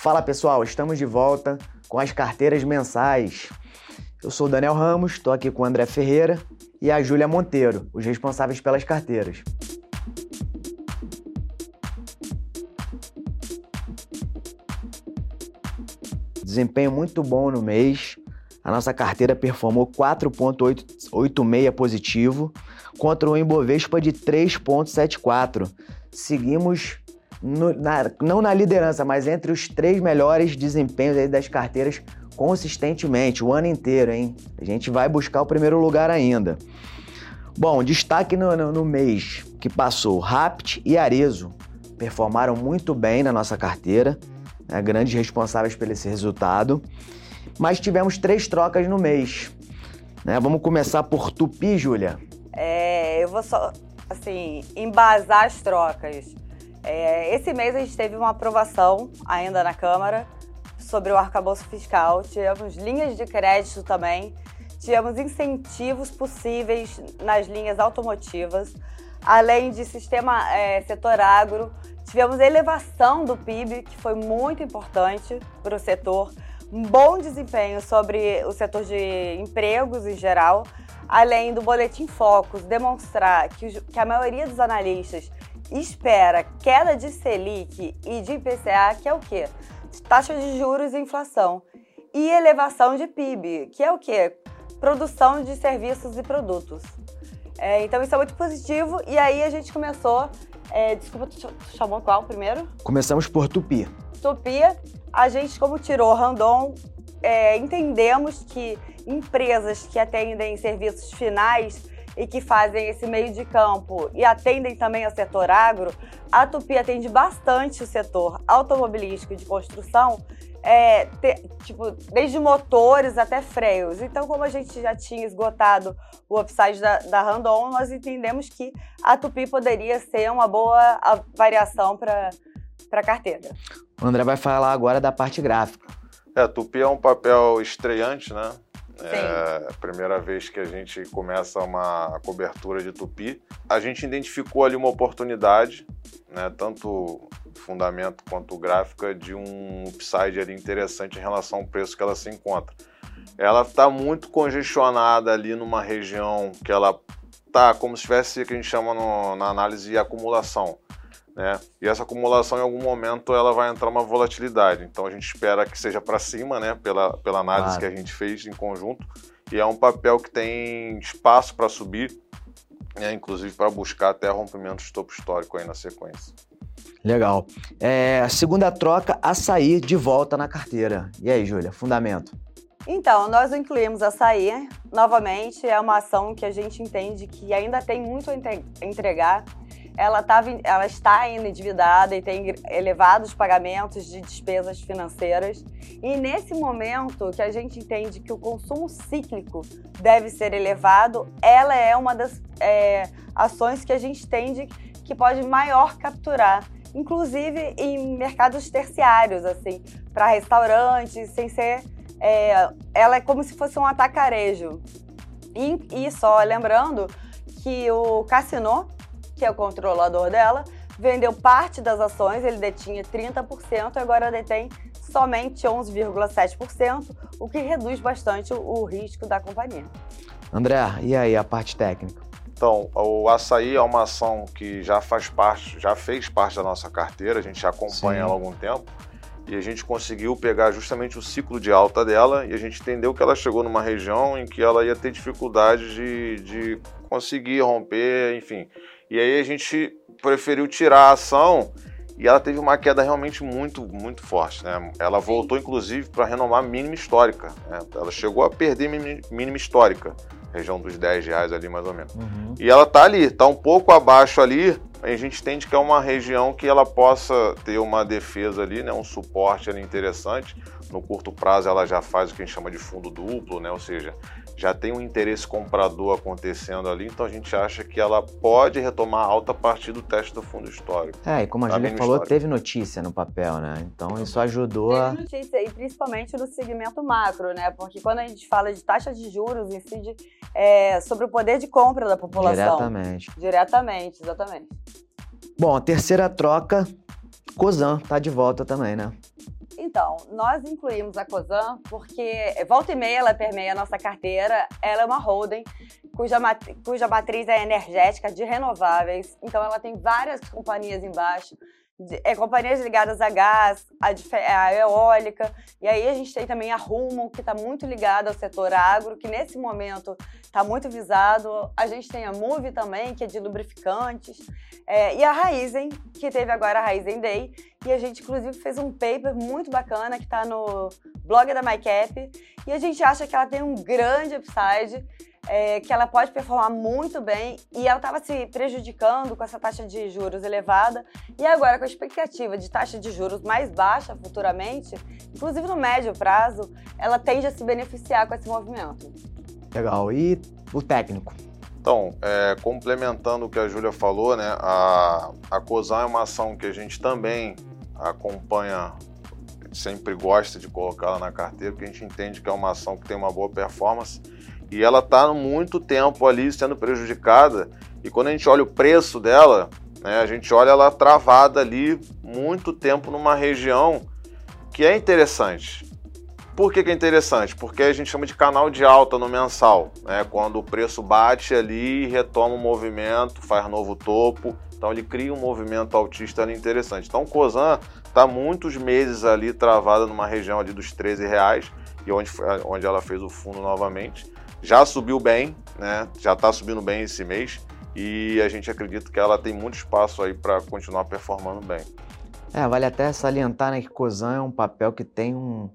Fala pessoal, estamos de volta com as carteiras mensais. Eu sou o Daniel Ramos, estou aqui com o André Ferreira e a Júlia Monteiro, os responsáveis pelas carteiras. Desempenho muito bom no mês. A nossa carteira performou 4,86 positivo contra o Embovespa de 3,74. Seguimos no, na, não na liderança, mas entre os três melhores desempenhos das carteiras consistentemente, o ano inteiro, hein? A gente vai buscar o primeiro lugar ainda. Bom, destaque no, no, no mês que passou, Rapt e Arezo performaram muito bem na nossa carteira, né, grandes responsáveis por esse resultado. Mas tivemos três trocas no mês. Né? Vamos começar por Tupi, Júlia. É, eu vou só, assim, embasar as trocas. É, esse mês a gente teve uma aprovação ainda na Câmara sobre o arcabouço fiscal, tivemos linhas de crédito também, tivemos incentivos possíveis nas linhas automotivas, além de sistema é, setor agro, tivemos elevação do PIB, que foi muito importante para o setor, um bom desempenho sobre o setor de empregos em geral, além do boletim Focus demonstrar que, que a maioria dos analistas espera queda de Selic e de IPCA, que é o quê? Taxa de juros e inflação. E elevação de PIB, que é o quê? Produção de serviços e produtos. É, então isso é muito positivo. E aí a gente começou. É, desculpa, tu chamou qual primeiro? Começamos por Tupi. Tupi, a gente, como tirou Randon, é, entendemos que empresas que atendem serviços finais e que fazem esse meio de campo e atendem também ao setor agro, a Tupi atende bastante o setor automobilístico e de construção, é, te, tipo, desde motores até freios. Então, como a gente já tinha esgotado o upside da, da Randon, nós entendemos que a Tupi poderia ser uma boa variação para a carteira. O André vai falar agora da parte gráfica. É, a Tupi é um papel estreante, né? É primeira vez que a gente começa uma cobertura de tupi. A gente identificou ali uma oportunidade, né, tanto fundamento quanto gráfica, de um upside ali interessante em relação ao preço que ela se encontra. Ela está muito congestionada ali numa região que ela está como se tivesse que a gente chama no, na análise acumulação. Né? E essa acumulação em algum momento ela vai entrar uma volatilidade. Então a gente espera que seja para cima, né? Pela, pela análise claro. que a gente fez em conjunto. E é um papel que tem espaço para subir, né? inclusive para buscar até rompimento de topo histórico aí na sequência. Legal. É, segunda troca, açaí de volta na carteira. E aí, Júlia, fundamento? Então, nós incluímos açaí. Novamente, é uma ação que a gente entende que ainda tem muito a entregar ela, tava, ela está endividada e tem elevados pagamentos de despesas financeiras. E nesse momento que a gente entende que o consumo cíclico deve ser elevado, ela é uma das é, ações que a gente tende que pode maior capturar, inclusive em mercados terciários, assim, para restaurantes, sem ser. É, ela é como se fosse um atacarejo. E, e só lembrando que o Cassino que é o controlador dela, vendeu parte das ações, ele detinha 30%, agora detém somente 11,7%, o que reduz bastante o risco da companhia. André, e aí a parte técnica? Então, o açaí é uma ação que já faz parte, já fez parte da nossa carteira, a gente já acompanha ela há algum tempo e a gente conseguiu pegar justamente o ciclo de alta dela e a gente entendeu que ela chegou numa região em que ela ia ter dificuldade de, de conseguir romper, enfim. E aí a gente preferiu tirar a ação e ela teve uma queda realmente muito, muito forte. Né? Ela voltou, inclusive, para renovar a mínima histórica. Né? Ela chegou a perder mínima histórica, região dos 10 reais ali mais ou menos. Uhum. E ela está ali, está um pouco abaixo ali. A gente entende que é uma região que ela possa ter uma defesa ali, né? um suporte ali interessante. No curto prazo ela já faz o que a gente chama de fundo duplo, né? ou seja, já tem um interesse comprador acontecendo ali, então a gente acha que ela pode retomar alta a partir do teste do fundo histórico. É, e como a Júlia falou, histórico. teve notícia no papel, né? Então isso ajudou a. Teve notícia, e principalmente no segmento macro, né? Porque quando a gente fala de taxa de juros, incide é, sobre o poder de compra da população. Diretamente. Diretamente, exatamente. Bom, a terceira troca, Cozan tá de volta também, né? Então, nós incluímos a COSAN porque volta e meia ela permeia a nossa carteira. Ela é uma holding cuja, cuja matriz é energética de renováveis. Então, ela tem várias companhias embaixo é, companhias ligadas a gás, a, a, eólica, e aí a gente tem também a Rumo, que está muito ligada ao setor agro, que nesse momento está muito visado. A gente tem a Move também, que é de lubrificantes, é, e a Raizen, que teve agora a Raizen Day, e a gente inclusive fez um paper muito bacana que está no blog da MyCap, e a gente acha que ela tem um grande upside é, que ela pode performar muito bem e ela estava se prejudicando com essa taxa de juros elevada e agora com a expectativa de taxa de juros mais baixa futuramente, inclusive no médio prazo, ela tende a se beneficiar com esse movimento. Legal. E o técnico? Então, é, complementando o que a Júlia falou, né, a, a COSAN é uma ação que a gente também acompanha, sempre gosta de colocá-la na carteira, porque a gente entende que é uma ação que tem uma boa performance e ela está muito tempo ali sendo prejudicada. E quando a gente olha o preço dela, né, a gente olha ela travada ali muito tempo numa região que é interessante. Por que, que, é interessante? Porque a gente chama de canal de alta no mensal, né? Quando o preço bate ali, retoma o movimento, faz novo topo, então ele cria um movimento altista ali interessante. Então o Cosan está muitos meses ali travada numa região ali dos 13 reais, e onde, onde ela fez o fundo novamente já subiu bem, né? Já está subindo bem esse mês e a gente acredita que ela tem muito espaço aí para continuar performando bem. É, vale até salientar né, que Cosan é um papel que tem um,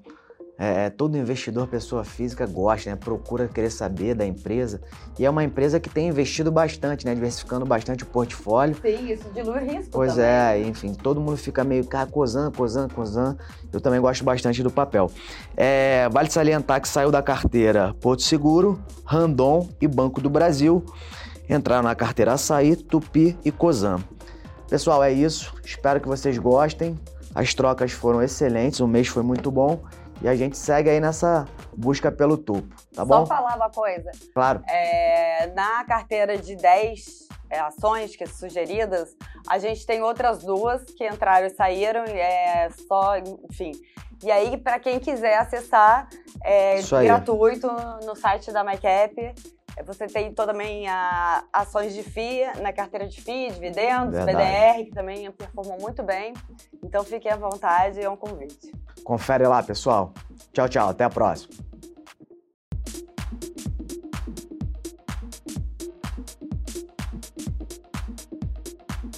é, é, todo investidor, pessoa física, gosta, né? procura querer saber da empresa. E é uma empresa que tem investido bastante, né? diversificando bastante o portfólio. Sim, isso dilui risco. Pois também. é, enfim, todo mundo fica meio, cara, Cosan, Cosan, Cosan. Eu também gosto bastante do papel. É, vale salientar que saiu da carteira Porto Seguro, Randon e Banco do Brasil. Entraram na carteira Açaí, Tupi e Cosan. Pessoal, é isso. Espero que vocês gostem. As trocas foram excelentes, o mês foi muito bom. E a gente segue aí nessa busca pelo topo, tá bom? Só falar uma coisa. Claro. É, na carteira de 10 é, ações que sugeridas, a gente tem outras duas que entraram e saíram, é só, enfim. E aí, para quem quiser acessar, é gratuito no site da MyCap. Você tem também a, ações de FII na carteira de FII, dividendos, Verdade. BDR, que também performam muito bem. Então fiquem à vontade, é um convite. Confere lá, pessoal. Tchau, tchau. Até a próxima.